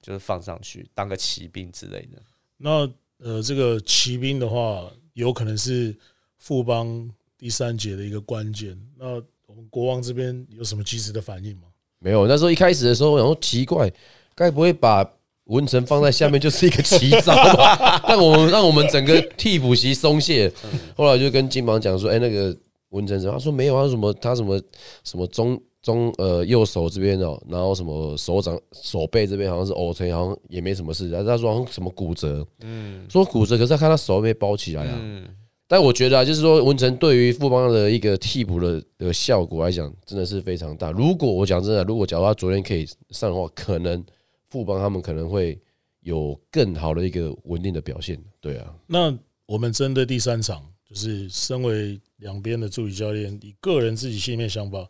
就是放上去当个骑兵之类的。那呃，这个骑兵的话，有可能是富邦第三节的一个关键。那我们国王这边有什么及时的反应吗？没有，那时候一开始的时候，然后奇怪，该不会把文成放在下面就是一个奇招吧？让我们让我们整个替补席松懈。后来就跟金芒讲说：“哎，那个文成什他说没有啊，什么他什么什么中中呃右手这边哦，然后什么手掌手背这边好像是 OK，好像也没什么事。然后他说什么骨折，嗯，说骨折，可是他看他手被包起来啊。”但我觉得啊，就是说文成对于富邦的一个替补的的效果来讲，真的是非常大。如果我讲真的，如果假如他昨天可以上的话，可能富邦他们可能会有更好的一个稳定的表现。对啊，那我们针对第三场，就是身为两边的助理教练，以个人自己心里面想法，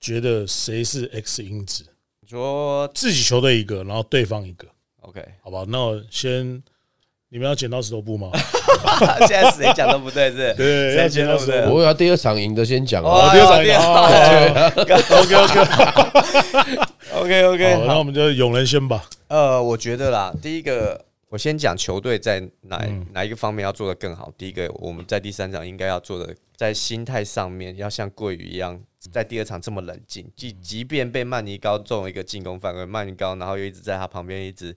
觉得谁是 X 因子？说自己球队一个，然后对方一个。OK，好吧，那我先。你们要剪刀石头布吗？现在谁讲都不对，是？对，要剪刀石头布。我要第二场赢的先讲啊，第二场赢。OK OK OK OK，那我们就永人先吧。呃，我觉得啦，第一个我先讲球队在哪哪一个方面要做的更好。第一个，我们在第三场应该要做的，在心态上面要像桂鱼一样，在第二场这么冷静。即即便被曼尼高中了一个进攻犯规，曼尼高然后又一直在他旁边一直。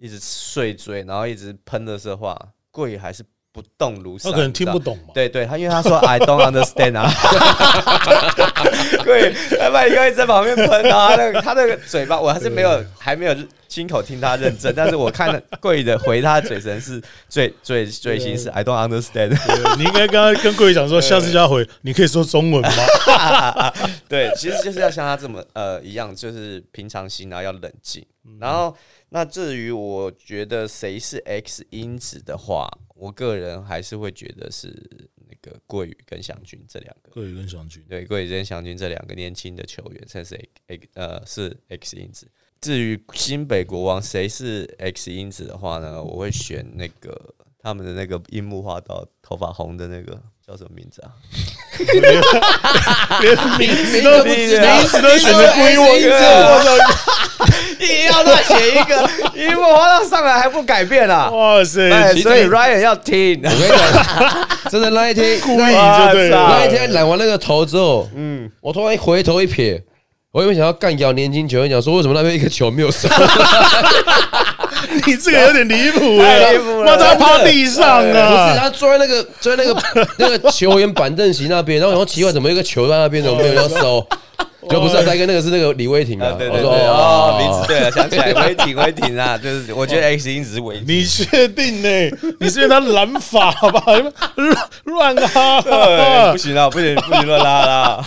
一直碎嘴，然后一直喷的时候话，贵还是不动如山，他可能听不。懂嘛。对对，他因为他说 I don't understand 啊，对，他把一个一直在旁边喷啊，他那个他那个嘴巴，我还是没有还没有亲口听他认证，但是我看贵的回他的嘴唇是最最最新是 I don't understand，你应该刚刚跟贵讲说，下次要回，你可以说中文吗？对，其实就是要像他这么呃一样，就是平常心，然后要冷静。然后那至于我觉得谁是 X 因子的话，我个人还是会觉得是那个桂宇跟祥军这两个。桂宇跟祥军，对，桂宇跟祥军这两个年轻的球员才是 X 呃是 X 因子。至于新北国王谁是 X 因子的话呢，我会选那个他们的那个樱木花道头发红的那个叫什么名字啊？连名字都名名字都选的归我，我操！硬要乱写一个樱木花道上来还不改变啊！哇塞，哎，所以 Ryan 要听。我跟你讲，真的那一天故意就对了那一天染完那个头之后，嗯，我突然一回头一瞥，我原本想要干掉年轻球员，讲说为什么那边一个球没有上？你这个有点离谱太离谱了妈他趴地上啊不是，啊！他坐在那个坐在那个那个球员板凳席那边，然后然后奇怪，怎么有一个球在那边，怎么没有要收？就不是啊，大哥，那个是那个李威霆啊我说对对，哦，哦，名字对了，想起来，威霆威霆啊，就是我觉得 X 一直是威霆，你确定呢？你是因为他染发吧？乱乱对，哈不！行啊，不行不行乱拉啦，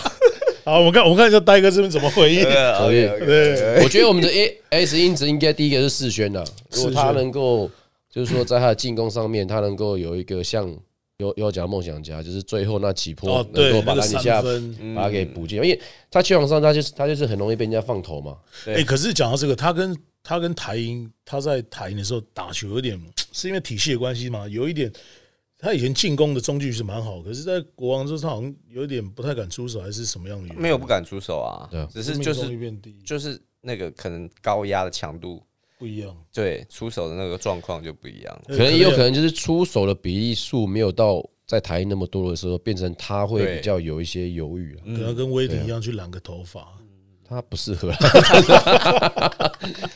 好，我们看我们看一下呆哥这边怎么回应。我觉得我们的 A S 因子应该第一个是世轩呐，如果他能够就是说在他的进攻上面，他能够有一个像有有讲梦想家，就是最后那几波哦，能，够把篮底下分。把他给补进，因为他球场上他就是他就是很容易被人家放投嘛，对哎，可是讲到这个，他跟他跟台英，他在台英的时候打球有点是因为体系的关系嘛，有一点。他以前进攻的中距是蛮好，可是，在国王之后，他好像有点不太敢出手，还是什么样的原因？没有不敢出手啊只是就是，就是那个可能高压的强度，不一样。对，出手的那个状况就不一样。可能也有可能就是出手的比例数没有到在台那么多的时候，变成他会比较有一些犹豫啊，可能跟威霆一样去染个头发。他不适合，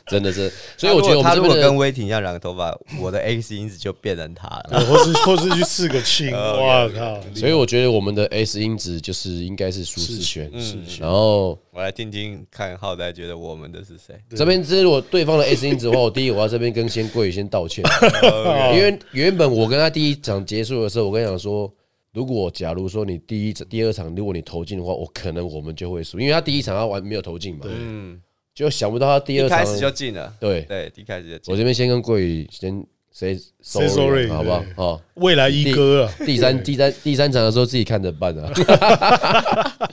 真的是，所以我觉得我他如果跟威霆一样染个头发，我的 X 因子就变成他了。对或是或是去刺个青，哇靠！所以我觉得我们的 S 因子就是应该是舒适圈，嗯，然后我来听听看，浩仔觉得我们的是谁？这边这如果对方的 S 因子的话，我第一我要这边跟先贵宇先道歉，因为原本我跟他第一场结束的时候，我跟他讲说，如果假如说你第一第二场如果你投进的话，我可能我们就会输，因为他第一场他玩没有投进嘛，嗯，就想不到他第二场一开始就进了，对，对，一开始就进我。这边先跟桂宇先 say Say sorry，好不好？对？哦，未来一哥啊，第三第三第三场的时候自己看着办啊，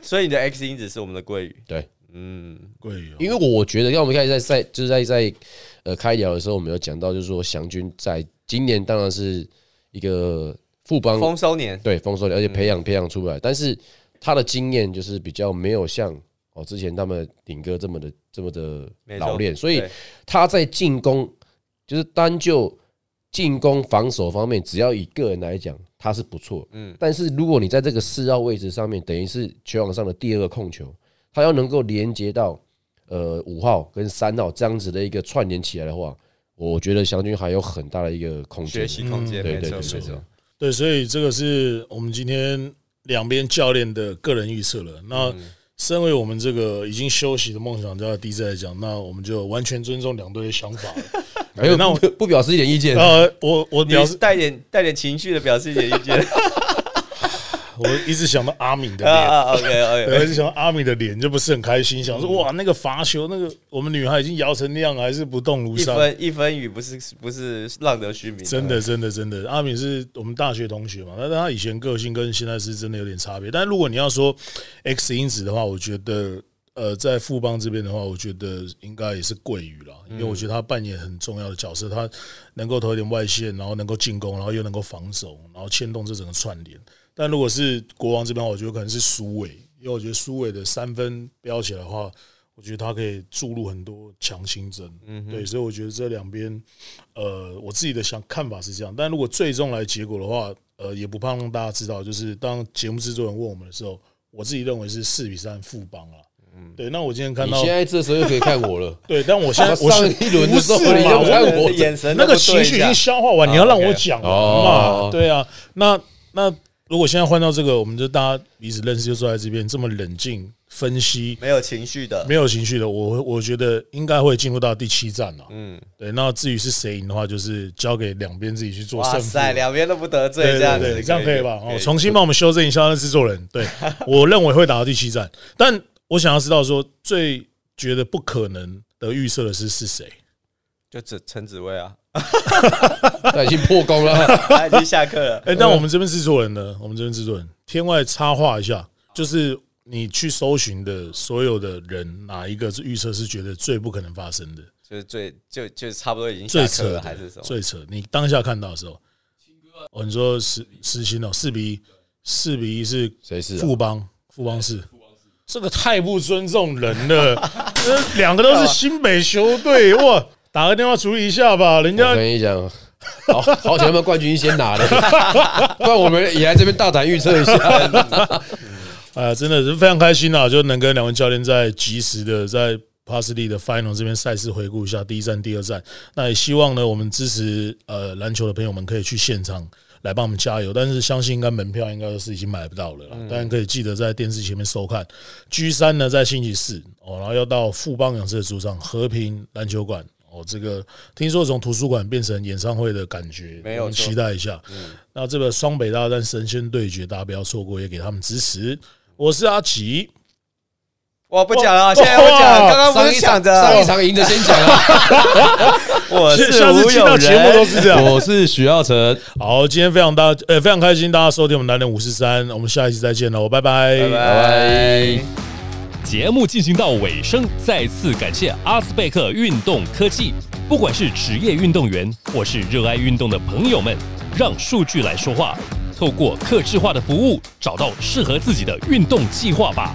所以你的 X 因子是我们的桂宇。对。嗯，贵哦。因为我觉得，像我们开始在赛就是在在呃开聊的时候，我们有讲到，就是说祥军在今年当然是一个副帮丰收年，对丰收年，而且培养培养出来，但是他的经验就是比较没有像哦之前他们顶哥这么的这么的老练，所以他在进攻就是单就进攻防守方面，只要以个人来讲，他是不错。嗯，但是如果你在这个四号位置上面，等于是球网上的第二个控球，他要能够连接到呃五号跟三号这样子的一个串联起来的话，我觉得祥军还有很大的一个空间。学。习空间，嗯对对对。对，所以这个是我们今天两边教练的个人预测了。那嗯身为我们这个已经休息的梦想家的 DJ 来讲，那我们就完全尊重两队的想法。没有那我不不表示一点意见，呃，我我表示，你带点带点情绪的表示一点意见 我一直想到阿敏的脸。啊啊！OK 对，一 OK，直想到阿敏的脸就不是很开心，想说哇，那个罚球，那个我们女孩已经摇成那样，还是不动如山一山。分一分雨不是不是浪得虚名，真的，真的，真的，阿敏是我们大学同学嘛，但是他以前个性跟现在是真的有点差别。但如果你要说 X 因子的话，我觉得呃，在富邦这边的话，我觉得应该也是桂宇了，因为我觉得他扮演很重要的角色，他能够投一点外线，然后能够进攻，然后又能够防守，然后牵动这整个串联。但如果是国王这边，我觉得可能是苏伟，因为我觉得苏伟的三分飙起来的话，我觉得他可以注入很多强心针。嗯，对，所以我觉得这两边，呃，我自己的想看法是这样。但如果最终来结果的话，呃，也不怕让大家知道，就是当节目制作人问我们的时候，我自己认为是四比三富邦啊。对，那我今天看到你现，在这时候又可以看我了。对，但我现在我上是一轮的时候你就看我眼神那个情绪已经消化完，你要让我讲嘛？对啊，那那如果现在换到这个，我们就大家彼此认识，就坐在这边这么冷静分析，没有情绪的，没有情绪的，我我觉得应该会进入到第七站了。嗯，对，那至于是谁赢的话，就是交给两边自己去做胜负。哇塞，两边都不得罪，这样子对对，这样可以吧？哦，重新帮我们修正一下那制作人。对 我认为会打到第七站，但我想要知道说最觉得不可能的预测的是是谁？就只陈子薇啊，他已经破功了。他已经下课了。哎、但我们这边制作人呢？我们这边制作人天外插话一下，就是你去搜寻的所有的人，哪一个是预测是觉得最不可能发生的、就是最就就差不多已经最扯的了，还是什么？最扯？你当下看到的时候，哦，你说实实心哦，四比一，四比一是谁是啊富邦，富邦是。这个太不尊重人了，这两个都是新北球队哇！打个电话处理一下吧，人我家跟你讲，好好想他们冠军先拿了，不然我们也来这边大胆预测一下。啊，真的是非常开心啊！就能跟两位教练在及时的在帕斯利的 final 这边赛事回顾一下第一站、第二站。那也希望呢，我们支持呃篮球的朋友们可以去现场来帮我们加油。但是相信应该门票应该都是已经买不到了啦，当然可以记得在电视前面收看。G 三呢在星期四哦，然后要到富邦勇士的主场和平篮球馆。哦，这个听说从图书馆变成演唱会的感觉，没有期待一下。那这个双北大战神仙对决，大家不要错过，也给他们支持。我是阿奇，我不讲了，现在不讲了，刚刚不上一场是抢着上一场赢的先讲啊。我是下次听到节目都人，是这样。我是许耀成，好，今天非常大，呃，非常开心大家收听我们南点五四三，我们下一期再见喽，拜拜，拜拜。节目进行到尾声，再次感谢阿斯贝克运动科技。不管是职业运动员或是热爱运动的朋友们，让数据来说话，透过客制化的服务，找到适合自己的运动计划吧。